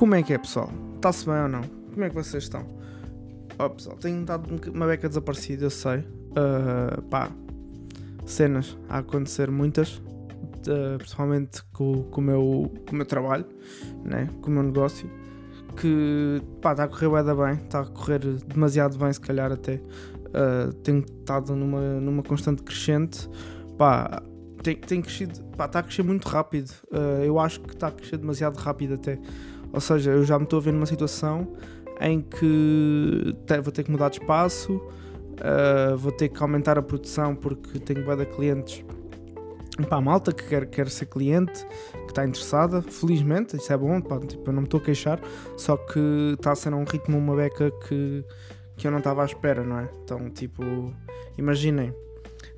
Como é que é, pessoal? Está-se bem ou não? Como é que vocês estão? Ó, pessoal, tenho dado uma beca desaparecida, eu sei. Uh, pá, cenas a acontecer muitas, principalmente com, com, o meu, com o meu trabalho, né? com o meu negócio, que pá, está a correr bem, está a correr demasiado bem, se calhar até. Uh, tenho estado numa, numa constante crescente. Pá, tem, tem crescido, pá, está a crescer muito rápido. Uh, eu acho que está a crescer demasiado rápido até. Ou seja, eu já me estou a ver numa situação em que vou ter que mudar de espaço, uh, vou ter que aumentar a produção porque tenho de clientes. Pá, malta que quer, quer ser cliente, que está interessada, felizmente, isso é bom, pá, tipo, eu não me estou a queixar, só que está a ser um ritmo, uma beca que, que eu não estava à espera, não é? Então, tipo, imaginem,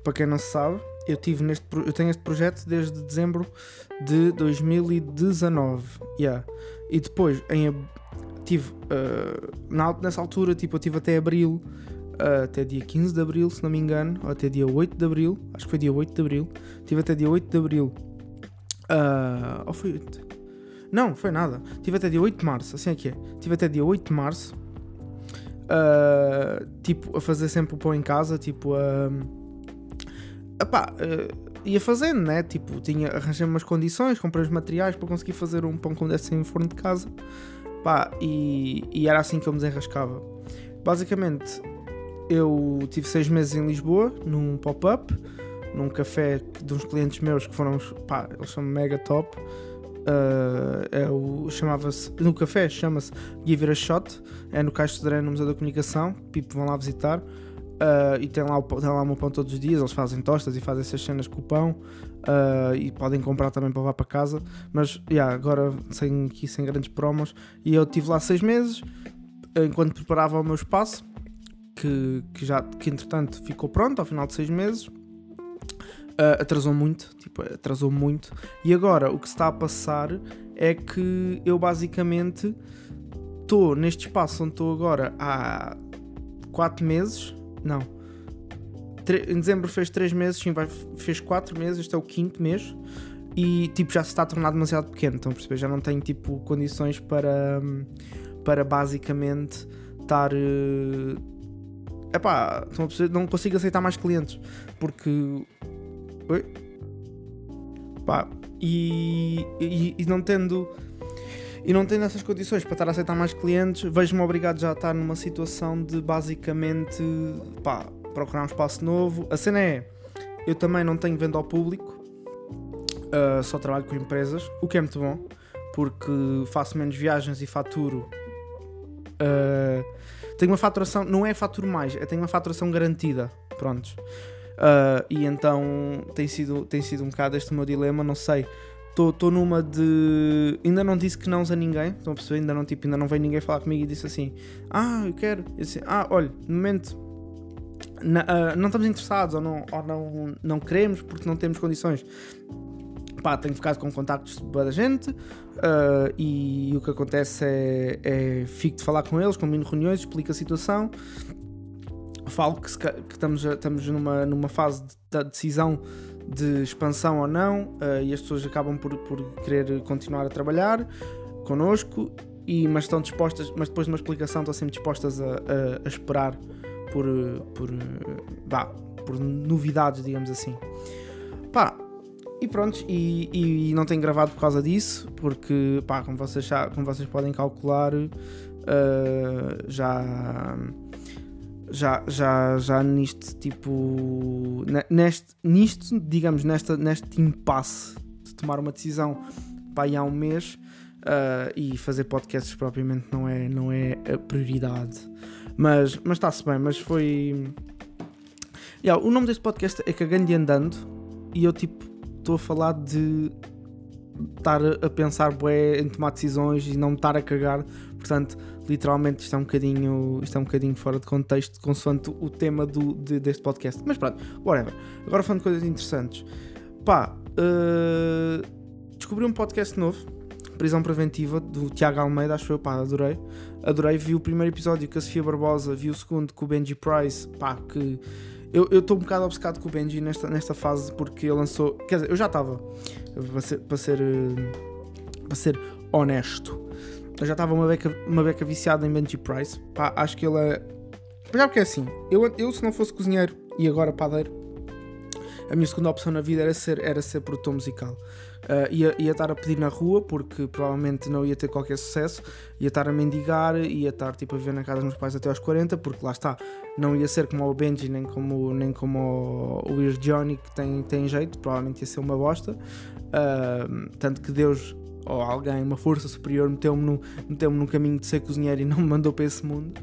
para quem não sabe, eu tive neste eu tenho este projeto desde dezembro de 2019 yeah. E depois em tive uh, nessa altura tipo eu tive até abril uh, até dia 15 de abril se não me engano ou até dia 8 de abril acho que foi dia 8 de abril tive até dia 8 de abril uh, ou foi 8 não foi nada. Tive até dia 8 de março assim é que é. Tive até dia 8 de março tipo a fazer sempre o pão em casa tipo a epá, uh, ia fazendo, né? Tipo, tinha, arranjei umas condições, comprei os materiais para conseguir fazer um pão com desse em forno de casa. Pá, e, e, era assim que eu me desenrascava. Basicamente, eu tive seis meses em Lisboa, num pop-up, num café de uns clientes meus que foram, pá, eles são mega top. Uh, é chamava-se, no café chama-se Give It a Shot, é no Caixo de no Museu da Comunicação, Pipo vão lá visitar. Uh, e tem lá, o, tem lá o meu pão todos os dias, eles fazem tostas e fazem essas cenas com o pão uh, e podem comprar também para levar para casa. Mas yeah, agora sem, aqui sem grandes promos. E eu estive lá seis meses enquanto preparava o meu espaço, que, que já que entretanto ficou pronto ao final de seis meses. Uh, atrasou muito, tipo, atrasou muito. E agora o que está a passar é que eu basicamente estou neste espaço onde estou agora há 4 meses não. Em dezembro fez 3 meses, sim, vai, fez 4 meses, este é o quinto mês. E tipo, já se está a tornar demasiado pequeno, então perceber? Já não tenho tipo condições para, para basicamente estar. Uh, epá, não consigo aceitar mais clientes porque. Oi? Pá, e, e, e não tendo e não tendo essas condições para estar a aceitar mais clientes, vejo-me obrigado já a estar numa situação de basicamente pá, procurar um espaço novo. A cena é, eu também não tenho venda ao público, uh, só trabalho com empresas, o que é muito bom, porque faço menos viagens e faturo. Uh, tenho uma faturação, não é faturo mais, é tenho uma faturação garantida. Prontos. Uh, e então tem sido, tem sido um bocado este meu dilema, não sei Estou numa de. Ainda não disse que não a ninguém. Estão a perceber? Ainda não, tipo, ainda não veio ninguém falar comigo e disse assim: Ah, eu quero. Eu disse, ah, olha, no momento na, uh, não estamos interessados ou, não, ou não, não queremos porque não temos condições. Pá, tenho ficado com contactos de boa gente uh, e o que acontece é, é fico de falar com eles, combino reuniões, explico a situação. Falo que, que estamos, estamos numa, numa fase de, de decisão de expansão ou não, uh, e as pessoas acabam por, por querer continuar a trabalhar connosco, e, mas estão dispostas, mas depois de uma explicação estão sempre dispostas a, a, a esperar por, por, bah, por novidades, digamos assim. Pá, e pronto, e, e, não tenho gravado por causa disso, porque, pá, como vocês, como vocês podem calcular, uh, já já, já, já nisto, tipo, neste, nisto, digamos, nesta, neste impasse de tomar uma decisão aí há um mês uh, e fazer podcasts propriamente não é, não é a prioridade. Mas, mas está-se bem, mas foi. Yeah, o nome deste podcast é Cagando e Andando e eu tipo estou a falar de estar a pensar bué, em tomar decisões e não me estar a cagar. Portanto, literalmente isto é um bocadinho, isto é um bocadinho fora de contexto, consoante o tema do, de, deste podcast. Mas pronto, whatever. Agora falando de coisas interessantes. Pá, uh, descobri um podcast novo, Prisão Preventiva, do Tiago Almeida, acho eu, pá, adorei. Adorei, vi o primeiro episódio com a Sofia Barbosa, vi o segundo com o Benji Price, pá, que... Eu estou um bocado obcecado com o Benji nesta, nesta fase porque ele lançou... Quer dizer, eu já estava, para ser, para ser, para ser honesto eu já estava uma beca, uma beca viciada em Benji Price. Pá, acho que ele é. Já porque é assim, eu, eu se não fosse cozinheiro e agora padeiro, a minha segunda opção na vida era ser, era ser produtor musical. Uh, ia, ia estar a pedir na rua porque provavelmente não ia ter qualquer sucesso, ia estar a mendigar, ia estar tipo a viver na casa dos meus pais até aos 40, porque lá está, não ia ser como o Benji nem como, nem como o, Weird Johnny que tem, tem jeito, provavelmente ia ser uma bosta. Uh, tanto que Deus ou alguém, uma força superior, meteu-me no, meteu num caminho de ser cozinheiro e não me mandou para esse mundo.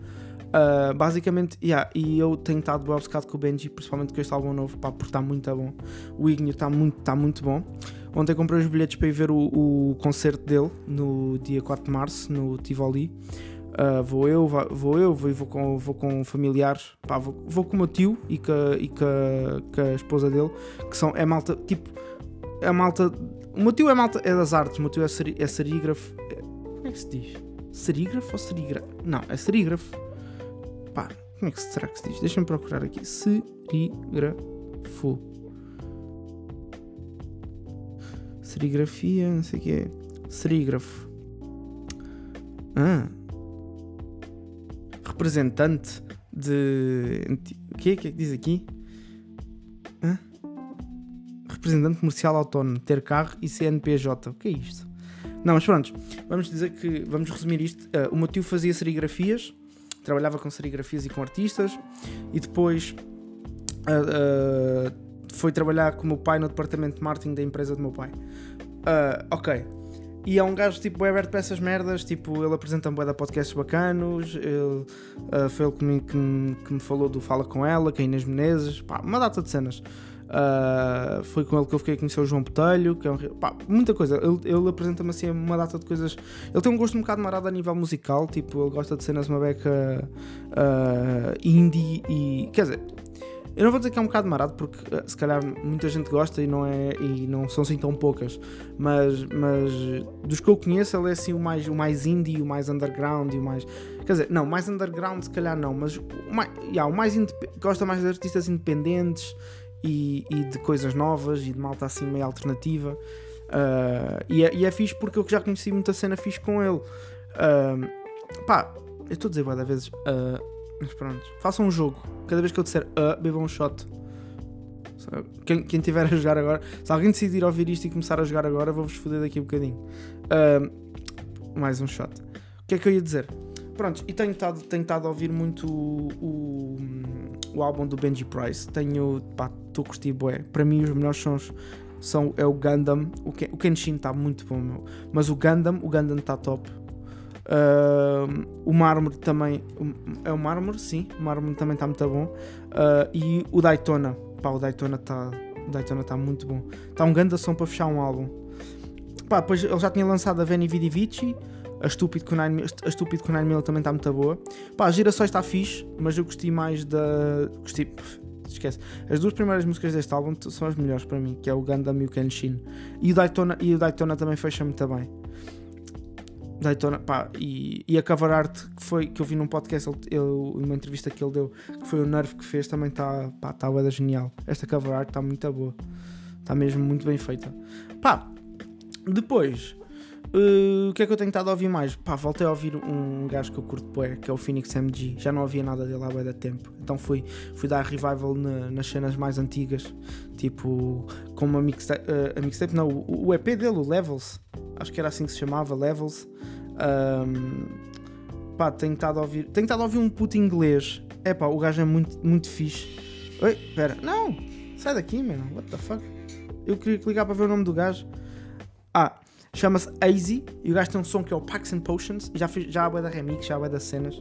Uh, basicamente, yeah, e eu tenho estado bem obcecado com o Benji, principalmente com este álbum novo, pá, porque está muito bom. O Ignio está muito, tá muito bom. Ontem comprei os bilhetes para ir ver o, o concerto dele no dia 4 de março, no Tivoli. Uh, vou eu, vou eu, vou, vou, com, vou com familiares, pá, vou, vou com o meu tio e com, e com, com a esposa dele, que são, é malta, tipo, é malta o meu tio é malta, é das artes, o meu tio é, seri, é serígrafo. É, como é que se diz? Serígrafo ou serígrafo? Não, é serígrafo. Pá, como é que será que se diz? Deixa-me procurar aqui. Serígrafo. Serigrafia, não sei o que é. Serígrafo. Ah. Representante de. O que é que diz aqui? Hã? Representante comercial autónomo, ter carro e CNPJ. O que é isto? Não, mas pronto, vamos dizer que, vamos resumir isto. Uh, o meu tio fazia serigrafias, trabalhava com serigrafias e com artistas, e depois uh, uh, foi trabalhar com o meu pai no departamento de marketing da empresa do meu pai. ok. E é um gajo tipo é aberto para essas merdas, tipo, ele apresenta-me bué de podcasts bacanos, ele, foi ele que me, que, me, que me falou do Fala Com Ela, que é Inês Menezes, pá, uma data de cenas. Uh, foi com ele que eu fiquei a conhecer o João Botelho, que é um, pá, muita coisa. Ele, ele apresenta-me assim uma data de coisas. Ele tem um gosto um bocado marado a nível musical, tipo, ele gosta de cenas uma beca uh, indie e. Quer dizer, eu não vou dizer que é um bocado marado, porque uh, se calhar muita gente gosta e não, é, e não são assim tão poucas, mas, mas dos que eu conheço, ele é assim o mais, o mais indie, o mais underground e o mais. Quer dizer, não, mais underground se calhar não, mas o mais, yeah, o mais gosta mais de artistas independentes e, e, de coisas novas e de malta assim meio alternativa. Uh, e, é, e é fixe porque eu já conheci muita cena fixe com ele. Uh, pá, eu estou a dizer várias vezes, uh, mas pronto, façam um jogo. Cada vez que eu disser uh, bebam um shot. Quem, quem tiver a jogar agora, se alguém decidir ouvir isto e começar a jogar agora, vou-vos foder daqui a um bocadinho. Uh, mais um shot. O que é que eu ia dizer? Pronto, e tenho estado, tenho a ouvir muito o, o, o álbum do Benji Price. Tenho, pá, estou a curtir bué. Para mim, os melhores sons são, é o Gundam. O, Ken, o Kenshin está muito bom, meu. Mas o Gundam, o Gundam está top. Uh, o Mármore também. É o Mármore, sim. O Mármore também está muito bom. Uh, e o Daytona. Pá, o Daytona está. Daytona está muito bom. Está um grande som para fechar um álbum. Pá, depois ele já tinha lançado a Veni Vidi Vici a Stupid com 9 a Stupid com 9 também está muito boa. Pá, a Girassóis está fixe, mas eu gostei mais da. Gostei. Esquece. As duas primeiras músicas deste álbum são as melhores para mim, que é o Gundam e o Kenshin. E o Daytona, e o Daytona também fecha muito bem. Daytona, pá, e, e a cover art que, foi, que eu vi num podcast, ele, uma entrevista que ele deu, que foi o Nerve que fez, também está pá, tá genial. Esta cover art está muito boa, está mesmo muito bem feita. Pá, depois Uh, o que é que eu tenho estado a ouvir mais? Pá, voltei a ouvir um gajo que eu curto bué, que é o Phoenix MG. Já não havia nada dele há bué da tempo. Então fui, fui dar revival na, nas cenas mais antigas. Tipo, como a mixtape, uh, a mixtape não, o, o, EP dele, o Levels. Acho que era assim que se chamava, Levels. Um, pá, tenho estado a ouvir. Tenho estado a ouvir um puto inglês. É pá, o gajo é muito, muito fixe. Oi, pera, não! Sai daqui, mano. What the fuck? Eu queria clicar para ver o nome do gajo. Ah, Chama-se Easy e o gajo tem um som que é o Packs and Potions. Já, fiz, já há da remix, já há das cenas.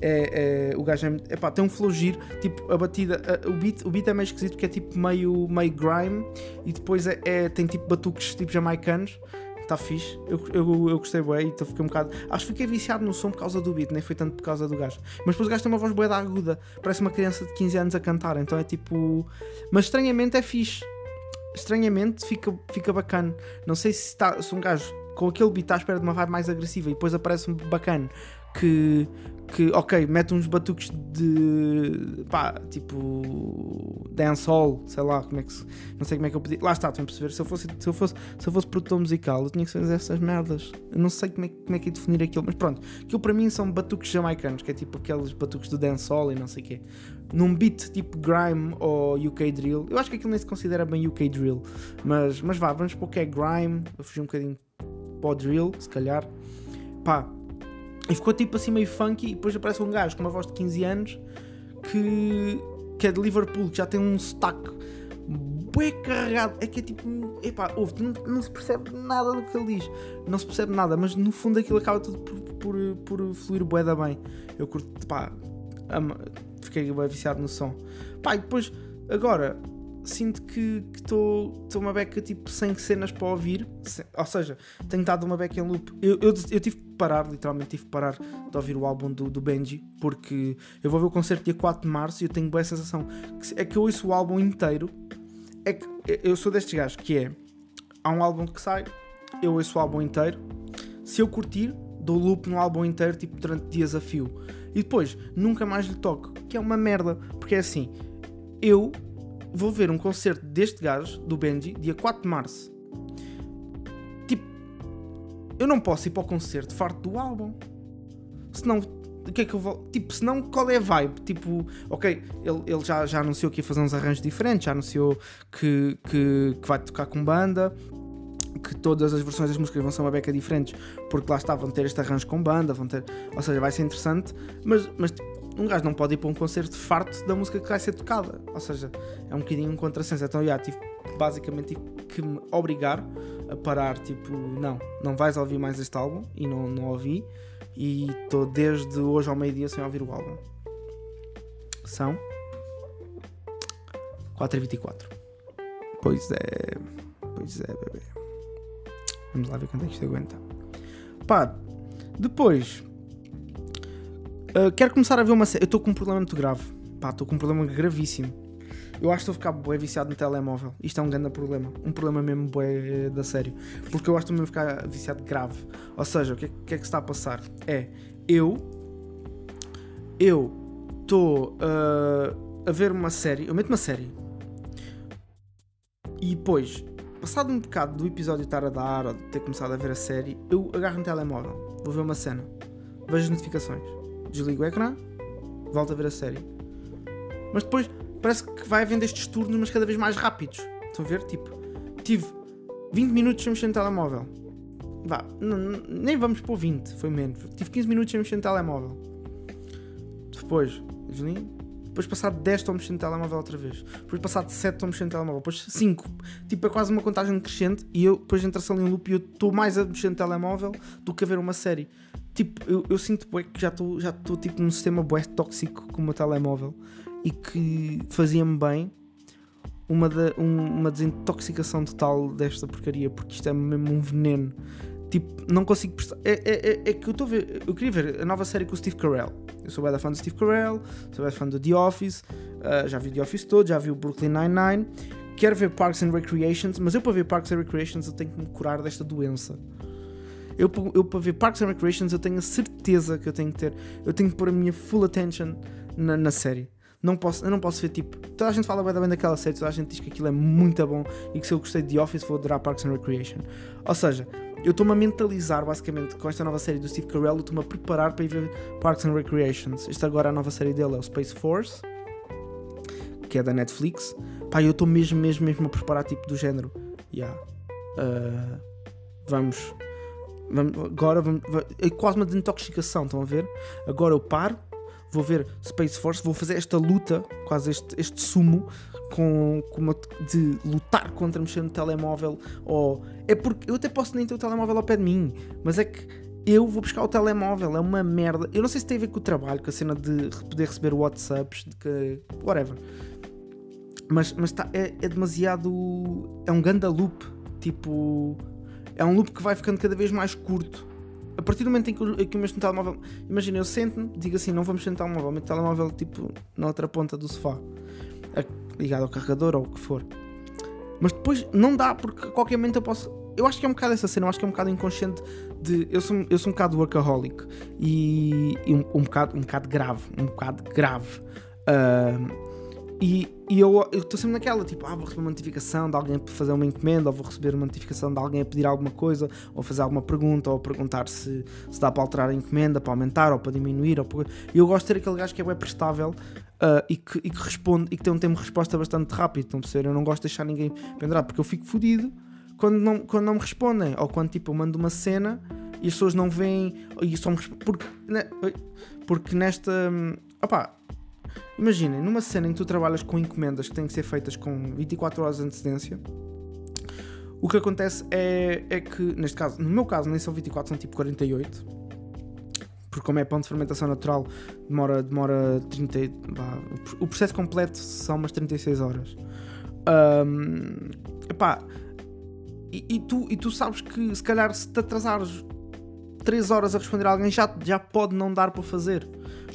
É, é, o gajo é, tem um flow giro, tipo a batida, a, o, beat, o beat é meio esquisito porque é tipo meio, meio grime e depois é, é tem tipo batuques tipo jamaicanos. Está fixe, eu, eu, eu gostei bem, então fiquei um bocado. Acho que fiquei viciado no som por causa do beat, nem foi tanto por causa do gajo. Mas depois o gajo tem uma voz boa da aguda, parece uma criança de 15 anos a cantar, então é tipo. Mas estranhamente é fixe estranhamente fica, fica bacana. Não sei se, está, se um gajo com aquele beat está à espera de uma vibe mais agressiva e depois aparece um bacana que que, ok, mete uns batuques de pá, tipo dancehall, sei lá, como é que se, não sei como é que eu pedi. Lá está, estão a perceber? Se eu fosse, se eu fosse, se eu fosse produtor musical, eu tinha que fazer essas merdas. Eu não sei como é, como é que é definir aquilo, mas pronto, aquilo para mim são batuques jamaicanos, que é tipo aqueles batuques do dancehall e não sei o quê. Num beat tipo grime ou UK drill, eu acho que aquilo nem se considera bem UK drill, mas, mas vá, vamos para o que é grime, eu fugi um bocadinho para o drill, se calhar. Pá, e ficou tipo assim meio funky. E depois aparece um gajo com uma voz de 15 anos que, que é de Liverpool, que já tem um sotaque bué carregado. É que é tipo. Epá, ouve, não, não se percebe nada do que ele diz. Não se percebe nada, mas no fundo aquilo acaba tudo por, por, por fluir bué da bem. Eu curto, pá, ama, fiquei bem viciado no som. Pá, e depois, agora, sinto que estou uma beca tipo sem cenas para ouvir, ou seja, tenho dado uma beca em loop. Eu, eu, eu, tive que parar, literalmente tive que parar de ouvir o álbum do, do Benji, porque eu vou ver o concerto dia 4 de março e eu tenho boa sensação que é que eu ouço o álbum inteiro. É que eu sou destes gajos que é há um álbum que sai, eu ouço o álbum inteiro. Se eu curtir, dou loop no álbum inteiro, tipo durante dias a fio. E depois nunca mais lhe toco, que é uma merda, porque é assim, eu vou ver um concerto deste gajo, do Benji, dia 4 de março. Tipo, eu não posso ir para o concerto farto do álbum. Senão, o que é que eu vou. Tipo, senão qual é a vibe? Tipo, ok, ele, ele já, já anunciou que ia fazer uns arranjos diferentes, já anunciou que, que, que vai tocar com banda, que todas as versões das músicas vão ser uma beca diferentes, porque lá está, vão ter este arranjo com banda, vão ter. Ou seja, vai ser interessante, mas, mas um gajo não pode ir para um concerto farto da música que vai ser tocada. Ou seja, é um bocadinho um contrassenso. Então, já, tive, basicamente tive que me obrigar a parar, tipo, não, não vais ouvir mais este álbum. E não, não ouvi. E estou desde hoje ao meio-dia sem ouvir o álbum. São 4h24. Pois é, pois é, bebê. Vamos lá ver quanto é que isto aguenta. Pá, depois Uh, quero começar a ver uma série. Eu estou com um problema muito grave. Pá, estou com um problema gravíssimo. Eu acho que estou a ficar bué viciado no telemóvel. Isto é um grande problema. Um problema mesmo bué eh, da sério. Porque eu acho que estou mesmo a ficar viciado grave. Ou seja, o que é, que, é que está a passar? É, eu... Eu estou uh, a ver uma série. Eu meto uma série. E depois, passado um bocado do episódio estar a dar, ou de ter começado a ver a série, eu agarro no telemóvel. Vou ver uma cena. Vejo as notificações desligo o ecrã, volto a ver a série. Mas depois parece que vai havendo estes turnos, mas cada vez mais rápidos. Estão a ver? Tipo, tive 20 minutos sem mexer no telemóvel. Vá, nem vamos pôr 20, foi menos. Tive 15 minutos sem mexer no telemóvel. Depois, desligo. Depois passado 10 estou mexendo no telemóvel outra vez. Depois passado 7 estou mexendo no telemóvel. Depois 5. Tipo, é quase uma contagem crescente. E eu depois entra-se ali um loop e eu estou mais a mexer no telemóvel do que a ver uma série. Tipo, eu, eu sinto bué que já estou já tipo num sistema bué tóxico com o meu telemóvel e que fazia-me bem uma, de, um, uma desintoxicação total desta porcaria, porque isto é mesmo um veneno. Tipo, não consigo prestar. É, é, é, é que eu estou a ver. Eu queria ver a nova série com o Steve Carell. Eu sou bem fã do Steve Carell, sou bem fã do The Office, uh, já vi o The Office todo, já vi o Brooklyn Nine-Nine. Quero ver Parks and Recreations, mas eu para ver Parks and Recreations eu tenho que me curar desta doença. Eu, eu para ver Parks and Recreations eu tenho a certeza que eu tenho que ter. Eu tenho que pôr a minha full attention na, na série. Não posso, eu não posso ver tipo. Toda a gente fala bem daquela série, toda a gente diz que aquilo é muito bom e que se eu gostei de The Office vou adorar Parks and Recreation. Ou seja, eu estou-me a mentalizar basicamente com esta nova série do Steve Carell, estou-me a preparar para ir ver Parks and Recreations. Esta agora é a nova série dele é o Space Force, que é da Netflix. Pá, eu estou mesmo, mesmo, mesmo a preparar tipo do género. Yeah. Uh, vamos agora vamos, é quase uma desintoxicação, estão a ver? Agora eu paro, vou ver Space Force, vou fazer esta luta, quase este, este sumo, com, com uma, de lutar contra mexer no telemóvel. Ou é porque eu até posso nem ter o telemóvel ao pé de mim, mas é que eu vou buscar o telemóvel, é uma merda. Eu não sei se tem a ver com o trabalho, com a cena de poder receber WhatsApps, de que. whatever. Mas, mas tá, é, é demasiado. É um ganda loop. Tipo é um loop que vai ficando cada vez mais curto. A partir do momento em que eu, que eu mexo no telemóvel, imagina, eu sento-me, digo assim, não vamos mexer no telemóvel, meto o telemóvel tipo na outra ponta do sofá, ligado ao carregador ou o que for. Mas depois não dá, porque a qualquer momento eu posso eu acho que é um bocado essa cena, eu acho que é um bocado inconsciente de. Eu sou, eu sou um bocado workaholic e, e um, um, bocado, um bocado grave, um bocado grave. Uh, e, e eu estou sempre naquela, tipo, ah, vou receber uma notificação de alguém para fazer uma encomenda, ou vou receber uma notificação de alguém a pedir alguma coisa, ou fazer alguma pergunta, ou perguntar se, se dá para alterar a encomenda, para aumentar ou para diminuir. Ou para... Eu gosto de ter aquele gajo que é bem prestável uh, e, que, e que responde e que tem um tempo de resposta bastante rápido. A perceber? Eu não gosto de deixar ninguém pendurado, porque eu fico fodido quando não, quando não me respondem, ou quando tipo eu mando uma cena e as pessoas não veem e só me porque, né, porque nesta. Hum, opá, Imaginem, numa cena em que tu trabalhas com encomendas que têm que ser feitas com 24 horas de antecedência, o que acontece é, é que, neste caso, no meu caso, nem são 24, são tipo 48. Porque, como é pão de fermentação natural, demora, demora 30. Vá, o processo completo são umas 36 horas. Um, epá, e, e, tu, e tu sabes que, se calhar, se te atrasares 3 horas a responder a alguém, já, já pode não dar para fazer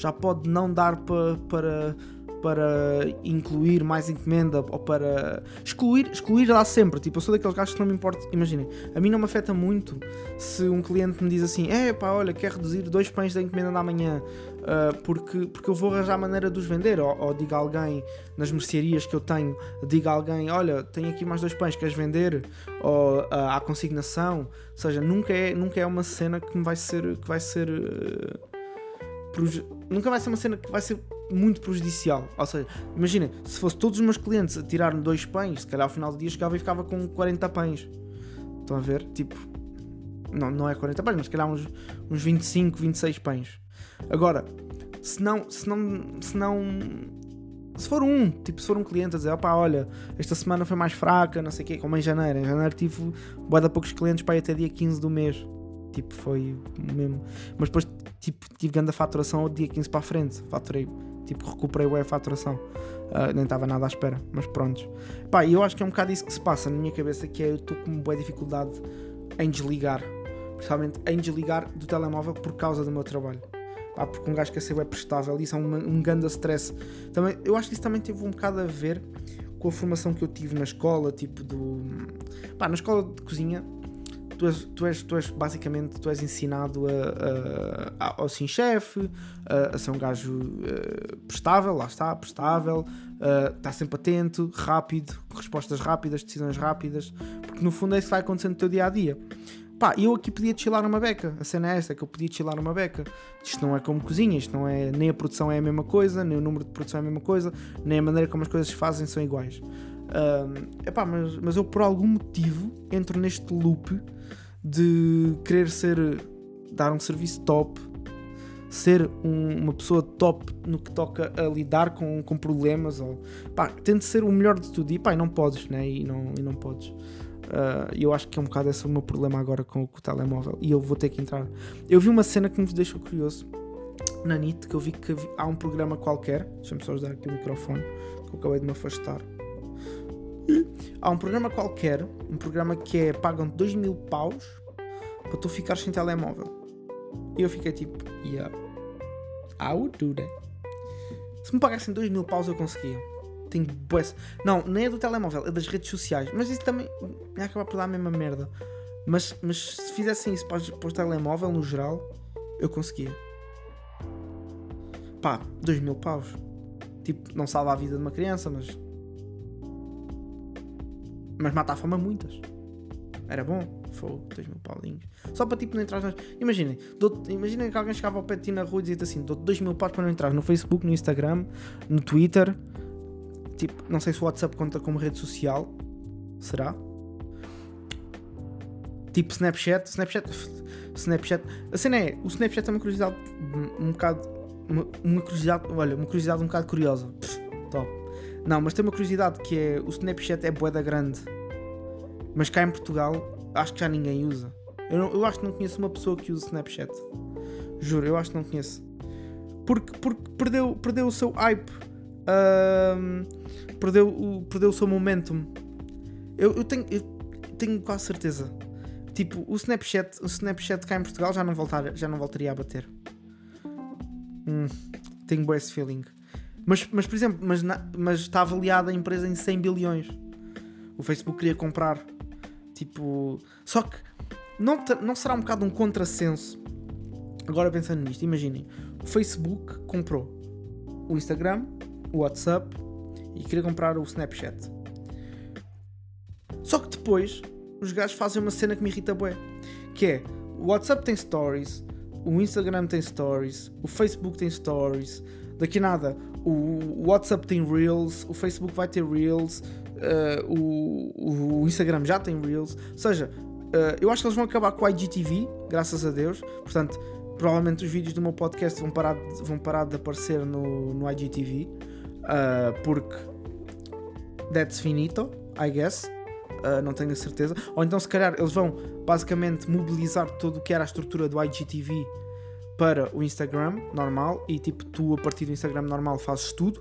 já pode não dar para, para, para incluir mais encomenda ou para excluir, excluir dá sempre. Tipo, eu sou daqueles gajos que não me importa. Imaginem, a mim não me afeta muito se um cliente me diz assim: é pá, olha, quer reduzir dois pães da encomenda da manhã uh, porque, porque eu vou arranjar a maneira de os vender. Ou, ou diga alguém nas mercearias que eu tenho, diga alguém: olha, tenho aqui mais dois pães, queres vender? Ou uh, à consignação. Ou seja, nunca é, nunca é uma cena que me vai ser. Que vai ser uh, nunca vai ser uma cena que vai ser muito prejudicial. Ou seja, imagina, se fosse todos os meus clientes a tirar dois pães, se calhar ao final do dia chegava e ficava com 40 pães. Estão a ver? Tipo, não, não é 40 pães, mas se calhar uns, uns 25, 26 pães. Agora, se não, se não, se não, se for um, tipo, se for um cliente a dizer, opá, olha, esta semana foi mais fraca, não sei o quê, como em janeiro. Em janeiro tive boa poucos clientes para ir até dia 15 do mês. Tipo, foi mesmo. Mas depois, tipo, tive grande faturação ao dia 15 para a frente. Faturei, tipo, recuperei bem a faturação. Uh, nem estava nada à espera, mas pronto. Pá, eu acho que é um bocado isso que se passa na minha cabeça, que é eu estou com boa dificuldade em desligar. Principalmente em desligar do telemóvel por causa do meu trabalho. Pá, porque um gajo ser web prestável, isso é um, um grande stress. Também, eu acho que isso também teve um bocado a ver com a formação que eu tive na escola, tipo do... Pá, na escola de cozinha tu és, tu és, tu és basicamente tu és ensinado a, a, ao sim chefe, a, a, ser um gajo uh, prestável, lá está, prestável, está sempre atento, rápido, respostas rápidas, decisões rápidas, porque no fundo é isso que vai acontecendo no teu dia a dia. Pá, eu aqui podia chilar uma beca, a cena é essa, que eu podia chilar uma beca. Isto não é como cozinha, isto não é, nem a produção é a mesma coisa, nem o número de produção é a mesma coisa, nem a maneira como as coisas se fazem são iguais. Epá, mas, mas eu por algum motivo entro neste loop de querer ser dar um serviço top, ser um, uma pessoa top no que toca a lidar com, com problemas, ou pá, tente ser o melhor de tudo e pá, e não podes, né? E não, e não podes. Uh, eu acho que é um bocado esse o meu problema agora com, com, o telemóvel e eu vou ter que entrar. Eu vi uma cena que me deixou curioso na NIT, que eu vi que há um programa qualquer, deixa-me só ajudar aqui o microfone, que eu acabei de me afastar. Há um programa qualquer, um programa que é pagam 2 mil paus para tu ficar sem telemóvel. E eu fiquei tipo, yeah, I would do that. Se me pagassem 2 mil paus eu conseguia. Tenho. Não, nem é do telemóvel, é das redes sociais. Mas isso também ia acabar por dar a mesma merda. Mas, mas se fizessem isso para, para o telemóvel no geral, eu conseguia. Pá, 2 mil paus. Tipo, não salva a vida de uma criança, mas mas mata a fama muitas. Era bom. Fogo, 2 mil paulinhos. Só para tipo não entrar nas. Imaginem, imaginem que alguém chegava ao pé de ti na rua e dizia assim: dou 2 mil paus para não entrar no Facebook, no Instagram, no Twitter. Tipo, não sei se o WhatsApp conta como rede social. Será? Tipo Snapchat. Snapchat. Snapchat. A cena é: o Snapchat é uma curiosidade um, um bocado. Uma, uma, curiosidade. Olha, uma curiosidade um bocado curiosa. Pff, top. Não, mas tem uma curiosidade que é o Snapchat é boeda grande. Mas cá em Portugal acho que já ninguém usa. Eu, não, eu acho que não conheço uma pessoa que use Snapchat. Juro, eu acho que não conheço. Porque, porque perdeu, perdeu o seu hype. Um, perdeu, o, perdeu o seu momentum. Eu, eu, tenho, eu tenho quase certeza. Tipo, o Snapchat, o Snapchat cá em Portugal já não, voltar, já não voltaria a bater. Hum, tenho esse feeling. Mas, mas por exemplo, mas, na, mas está avaliada a empresa em 100 bilhões. O Facebook queria comprar. Tipo, só que não, não será um bocado um contrassenso? Agora pensando nisto, imaginem, o Facebook comprou o Instagram, o WhatsApp e queria comprar o Snapchat. Só que depois os gajos fazem uma cena que me irrita bué, que é o WhatsApp tem stories, o Instagram tem stories, o Facebook tem stories, daqui a nada o WhatsApp tem Reels, o Facebook vai ter Reels, uh, o, o, Instagram já tem Reels, ou seja, uh, eu acho que eles vão acabar com o IGTV, graças a Deus, portanto, provavelmente os vídeos do meu podcast vão parar de, vão parar de aparecer no, no IGTV, uh, eh, porque that's finito, I guess. Uh, não tenho a certeza. Ou então, se calhar, eles vão basicamente mobilizar todo o que era a estrutura do IGTV para o Instagram normal e tipo tu a partir do Instagram normal fazes tudo,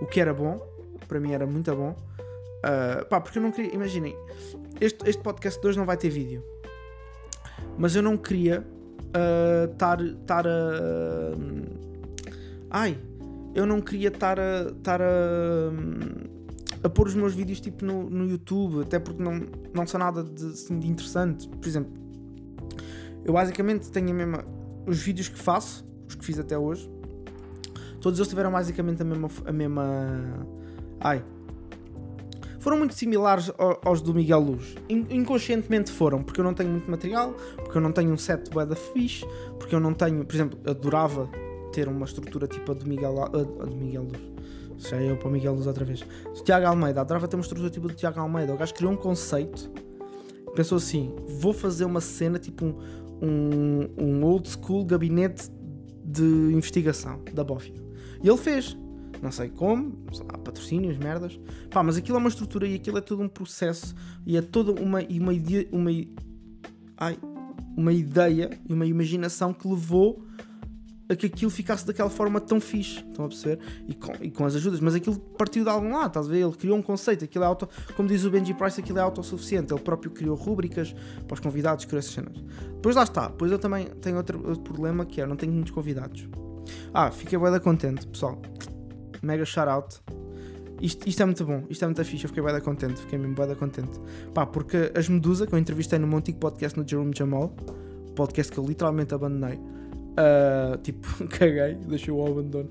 o que era bom, para mim era muito bom. Uh, pá, porque eu não queria, imaginem, este, este podcast de hoje não vai ter vídeo, mas eu não queria estar uh, tar, a. Uh, ai, eu não queria estar a. Tar a, a pôr os meus vídeos tipo no, no YouTube, até porque não, não são nada de, assim, de interessante. Por exemplo, eu basicamente tenho a mesma os vídeos que faço, os que fiz até hoje, todos eles tiveram basicamente a mesma. A mesma ai. Foram muito similares aos do Miguel Luz. Inconscientemente foram, porque eu não tenho muito material, porque eu não tenho um set de da fixe, porque eu não tenho, por exemplo, adorava ter uma estrutura tipo a do Miguel, a, do Miguel Luz. Já eu para o Miguel Luz outra vez. Do Tiago Almeida, adorava ter uma estrutura tipo do Tiago Almeida. O gajo criou um conceito, pensou assim: vou fazer uma cena tipo um, um, um old school gabinete de investigação da Bófia. E ele fez. Não sei como, há patrocínios, merdas. Pá, mas aquilo é uma estrutura e aquilo é todo um processo e é toda uma, uma, uma, ai, uma ideia e uma imaginação que levou a que aquilo ficasse daquela forma tão fixe, estão a perceber? E com, e com as ajudas, mas aquilo partiu de algum lado, estás a ver? Ele criou um conceito, aquilo é auto, como diz o Benji Price, aquilo é autossuficiente, ele próprio criou rúbricas para os convidados, criou essas cenas. Depois lá está, depois eu também tenho outro, outro problema que é, não tenho muitos convidados. Ah, fiquei bem contente, pessoal. Mega shout out. Isto, isto, é muito bom, isto é muito fixe, eu fiquei bem contente, fiquei mesmo bem contente. Pá, porque as Medusa, que eu entrevistei no meu antigo podcast no Jerome Jamal, podcast que eu literalmente abandonei, Uh, tipo, caguei, deixei o abandono.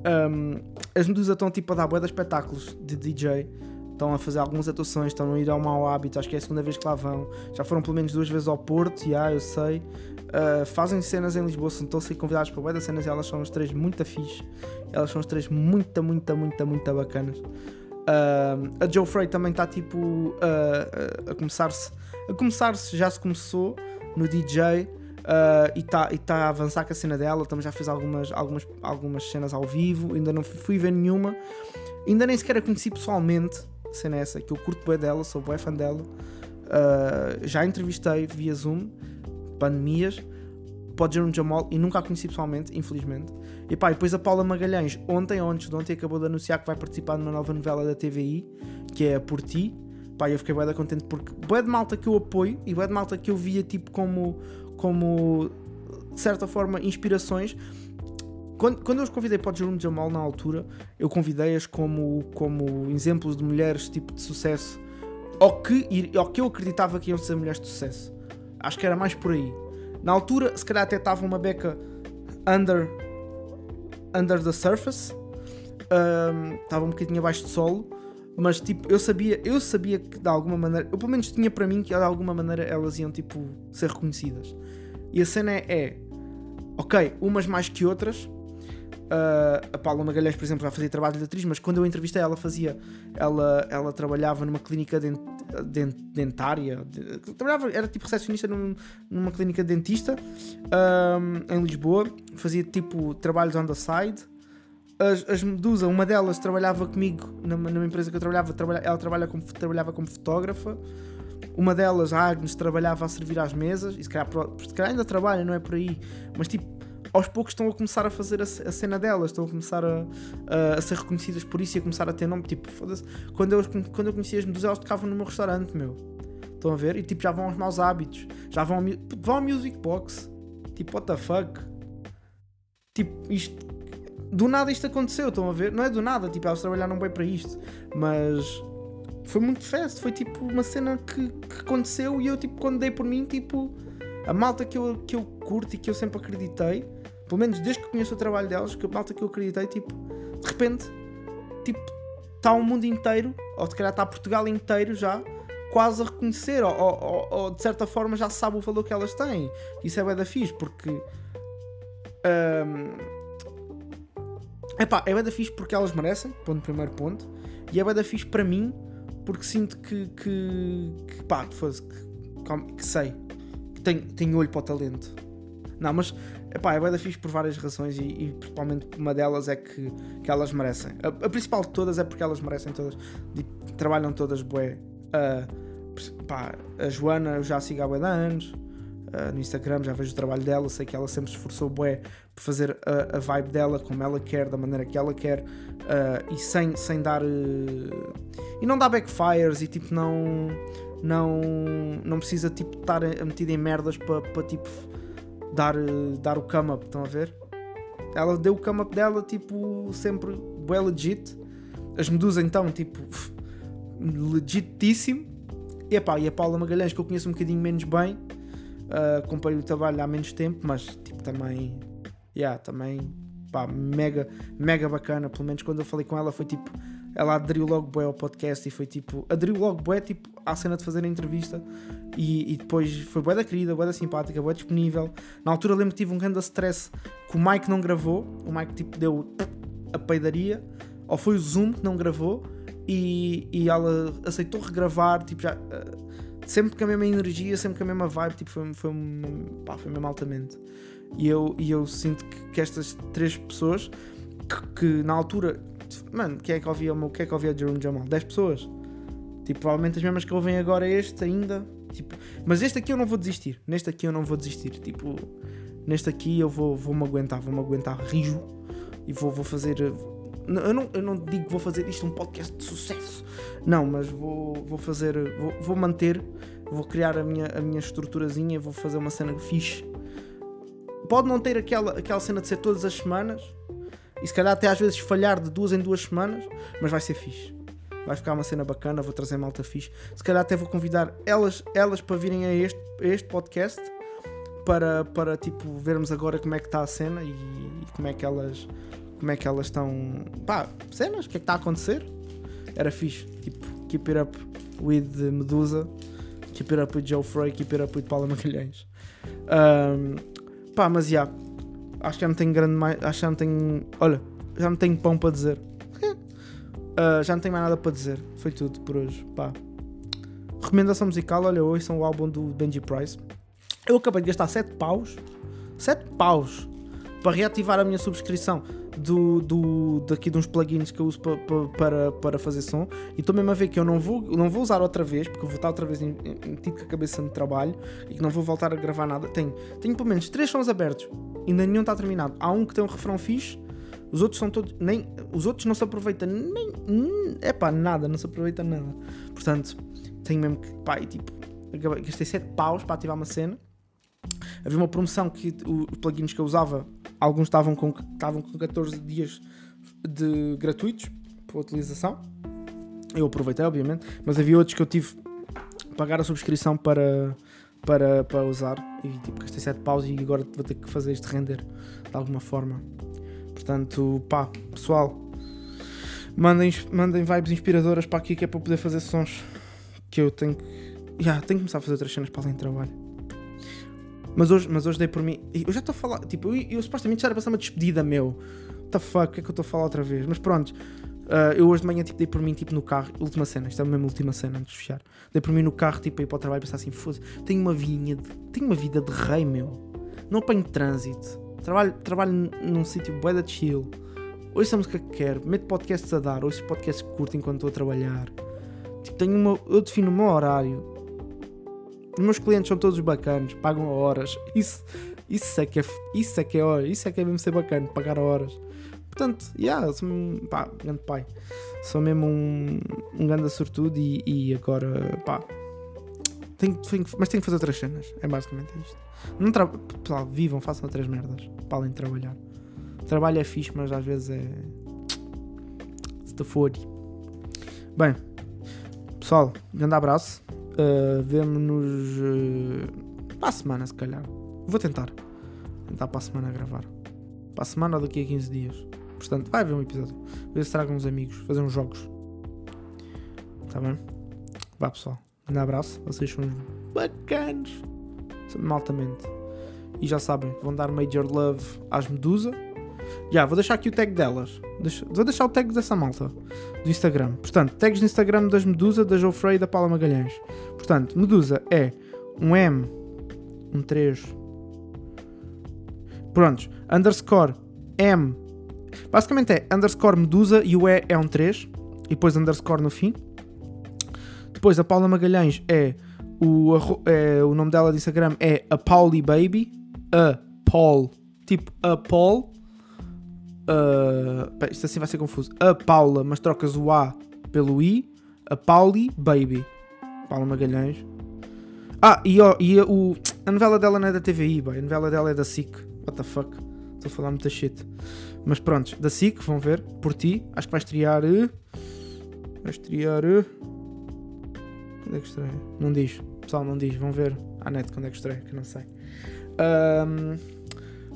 Um, as Medusa estão tipo a dar boa de espetáculos de DJ. Estão a fazer algumas atuações, estão a ir ao mau hábito, acho que é a segunda vez que lá vão. Já foram pelo menos duas vezes ao Porto, ah, eu sei. Uh, fazem cenas em Lisboa, estão a ser convidados para boa das cenas elas são as três muito fixe. Elas são as três muito, muito, muito, muito bacanas. Uh, a Joe Frey também está tipo uh, a começar-se. A começar-se, já se começou no DJ. Uh, e está tá a avançar com a cena dela. Também já fez algumas, algumas, algumas cenas ao vivo, ainda não fui ver nenhuma. Ainda nem sequer a conheci pessoalmente. A cena é essa, que eu curto bem dela, sou bem fã dela. Uh, já entrevistei via Zoom, pandemias, pode ser um Jamal e nunca a conheci pessoalmente, infelizmente. E pá, e depois a Paula Magalhães, ontem ou antes de ontem, acabou de anunciar que vai participar numa nova novela da TVI, que é Por Ti. Pá, eu fiquei bem contente porque bué de malta que eu apoio e bué de malta que eu via tipo como como de certa forma inspirações. Quando, quando eu os convidei para o Jerome Jamal na altura, eu convidei-as como, como exemplos de mulheres tipo de sucesso ou que, ou que eu acreditava que iam ser mulheres de sucesso. Acho que era mais por aí. Na altura, se calhar até estava uma beca under, under the surface, um, estava um bocadinho abaixo de solo, mas tipo, eu sabia, eu sabia que de alguma maneira, eu pelo menos tinha para mim que de alguma maneira elas iam tipo ser reconhecidas. E a cena é, é ok, umas mais que outras. Uh, a Paula Magalhães, por exemplo, já fazia trabalho de atriz, mas quando eu entrevistei ela fazia, ela, ela trabalhava numa clínica dent, dent, dentária, de, trabalhava, era tipo recepcionista num, numa clínica de dentista um, em Lisboa, fazia tipo trabalhos on the side. As, as Medusa, uma delas trabalhava comigo numa, numa empresa que eu trabalhava, trabalha, ela trabalha como, trabalhava como fotógrafa. Uma delas, a Agnes, trabalhava a servir às mesas, e se calhar, se calhar ainda trabalha, não é por aí, mas tipo, aos poucos estão a começar a fazer a, a cena delas, estão a começar a, a, a, ser reconhecidas por isso e a começar a ter nome. Tipo, foda-se, quando eu, quando eu conhecia as Medusas, elas tocavam no meu restaurante, meu. Estão a ver? E tipo, já vão aos maus hábitos, já vão ao, vão ao Music Box. Tipo, what the fuck? Tipo, isto. Do nada isto aconteceu, estão a ver? Não é do nada, tipo, elas trabalharam bem para isto, mas foi muito fast, foi tipo uma cena que, que aconteceu e eu tipo quando dei por mim, tipo, a malta que eu, que eu curto e que eu sempre acreditei, pelo menos desde que conheço o trabalho delas, que a malta que eu acreditei, tipo, de repente, tipo, está o mundo inteiro, ou se calhar está Portugal inteiro já, quase a reconhecer, ou, ou, ou, de certa forma já sabe o valor que elas têm. Isso é bem da fixe, porque. Um, epá, é bem da fixe porque elas merecem, ponto primeiro ponto, e é bem da fixe para mim, porque sinto que, que, que pá, que, que, que sei, que tenho, tenho olho para o talento. Não, mas epá, é bem da fixe por várias razões e, e, principalmente uma delas é que, que elas merecem. A, a, principal de todas é porque elas merecem todas, trabalham todas bué. Uh, pá, a Joana eu já sigo há anos, uh, no Instagram já vejo o trabalho dela, sei que ela sempre se esforçou bué por fazer a, a vibe dela como ela quer, da maneira que ela quer uh, e sem, sem dar e não dá backfires e tipo não não não precisa tipo estar metida em merdas para pa, tipo dar, dar o come up, estão a ver? Ela deu o come up dela tipo sempre well legit. As Medusa então tipo legitíssimo. E, epá, e a Paula Magalhães que eu conheço um bocadinho menos bem, uh, acompanho o trabalho há menos tempo, mas tipo também, yeah, também pá, mega, mega bacana. Pelo menos quando eu falei com ela foi tipo ela aderiu logo bué ao podcast e foi tipo, aderiu logo bué tipo à cena de fazer a entrevista e, e depois foi bué da querida, bué da simpática, bué disponível. Na altura lembro que tive um grande stress que o Mike não gravou, o Mike tipo deu a peidaria, ou foi o Zoom que não gravou e, e ela aceitou regravar, tipo já... Uh, sempre com a mesma energia, sempre com a mesma vibe, tipo, foi, foi, pá, foi mesmo altamente. E eu, e eu sinto que, que estas três pessoas que, que, na altura Mano, quem é que ouvia o. Quem é que ouvia Jerome Jamal? 10 pessoas. Tipo, provavelmente as mesmas que ouvem agora este ainda. Tipo, mas este aqui eu não vou desistir. Neste aqui eu não vou desistir. Tipo, neste aqui eu vou, vou me aguentar, vou me aguentar rijo e vou, vou fazer. Eu não, eu não digo que vou fazer isto um podcast de sucesso. Não, mas vou, vou fazer. Vou, vou manter. Vou criar a minha, a minha estruturazinha. Vou fazer uma cena fixe. Pode não ter aquela, aquela cena de ser todas as semanas e se calhar até às vezes falhar de duas em duas semanas, mas vai ser fixe. Vai ficar uma cena bacana, vou trazer malta fixe. Se calhar até vou convidar elas, elas para virem a este, a este podcast para, para tipo vermos agora como é que está a cena e, e como é que elas como é que elas estão. Pá, cenas, o que é que está a acontecer? Era fixe. Tipo, keep it up with Medusa, keep it up with Joe Frey, keep it up with Paula Magalhães. Um, pá, mas já. Yeah, acho que já não tenho grande mais. Acho que já não tenho. Olha, já não tenho pão para dizer. uh, já não tenho mais nada para dizer. Foi tudo por hoje. Pá. Recomendação musical: olha, hoje são o álbum do Benji Price. Eu acabei de gastar 7 paus. 7 paus para reativar a minha subscrição do, do, daqui de uns plugins que eu uso para, para, fazer som e estou mesmo a ver que eu não vou, não vou usar outra vez, porque vou estar outra vez em, tipo a cabeça no trabalho e que não vou voltar a gravar nada. Tenho, tenho pelo menos 3 sons abertos, ainda nenhum está terminado. Há um que tem um refrão fixe, os outros são todos. Nem, os outros não se aproveitam nem. É pá, nada, não se aproveita nada. Portanto, tenho mesmo que. Pá, e tipo, gastei 7 paus para ativar uma cena Havia uma promoção que os plugins que eu usava, alguns estavam com, estavam com 14 dias de gratuitos para utilização. Eu aproveitei, obviamente, mas havia outros que eu tive que pagar a subscrição para, para, para usar e tipo, gastei 7 paus e agora vou ter que fazer isto render de alguma forma. Portanto, pá, pessoal, mandem, mandem vibes inspiradoras para aqui que é para poder fazer sons que eu tenho que. Tenho que começar a fazer outras cenas para além de trabalho. Mas hoje, mas hoje dei por mim. Eu já estou a falar. Tipo, eu, eu supostamente já era passar uma despedida, meu. What the fuck, o que é que eu estou a falar outra vez? Mas pronto. Uh, eu hoje de manhã tipo, dei por mim tipo, no carro, última cena, isto é a mesma última cena antes de fechar. Dei por mim no carro, tipo, a ir para o trabalho e pensar assim: foda tenho uma vinha, de, tenho uma vida de rei, meu. Não apanho trânsito, trabalho, trabalho num sítio bué da chill, ouço a música que quero, meto podcasts a dar, ouço podcasts que curto enquanto estou a trabalhar. Tipo, tenho uma, eu defino o meu horário, os meus clientes são todos bacanos, pagam horas. Isso, isso é que é, isso é que é, isso é que é mesmo ser bacana, pagar horas. Portanto, yeah, sou um pá, grande pai. Sou mesmo um, um grande sortudo e, e agora, pá, tenho, tenho, mas tenho que fazer outras cenas. É basicamente isto. Não tra... Vivam, façam outras merdas para além de trabalhar. Trabalho é fixe, mas às vezes é. Se te for. Bem, Pessoal, grande abraço. Uh, Vemo-nos uh, para a semana, se calhar. Vou tentar. Tentar para a semana gravar. Para a semana ou daqui a 15 dias. Portanto, vai haver um episódio. Ver se trago uns amigos, fazer uns jogos. Está bem? Vá pessoal. Um abraço. Vocês são uns bacanos. Maltamente. E já sabem, vão dar Major Love às Medusa. Já, vou deixar aqui o tag delas. Deixa, vou deixar o tag dessa malta do Instagram. Portanto, tags no Instagram das Medusa, da Joffrey e da Paula Magalhães. Portanto, Medusa é um M, um 3. Prontos, underscore M. Basicamente é underscore Medusa e o E é um 3. E depois underscore no fim. Depois a Paula Magalhães é o, é, o nome dela de Instagram é a Pauli Baby. A Paul. Tipo a Paul. Uh, isto assim vai ser confuso. A Paula, mas trocas o A pelo I. A Pauli Baby. Paula Magalhães. Ah, e, e o, a novela dela não é da TVI, boy. a novela dela é da SIC. What the fuck? Estou a falar muita shit. Mas pronto, da SIC, vão ver, por ti. Acho que vai estrear. Uh, vai estrear. Uh, quando é que estreia? Não diz. Pessoal, não diz. Vão ver à net quando é que estreia, que não sei. Um,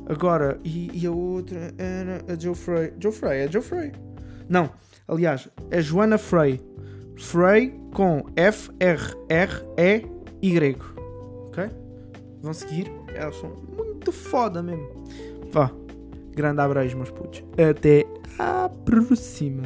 agora, e, e, a outra era a Joe Frey. Joe Frey, é Joe Frey. Não, aliás, é Joana Frey. Frey com F-R-R-E-Y. Ok? Vão seguir. Elas são muito foda mesmo. Vá. Grande abraço, meus putos. Até a próxima.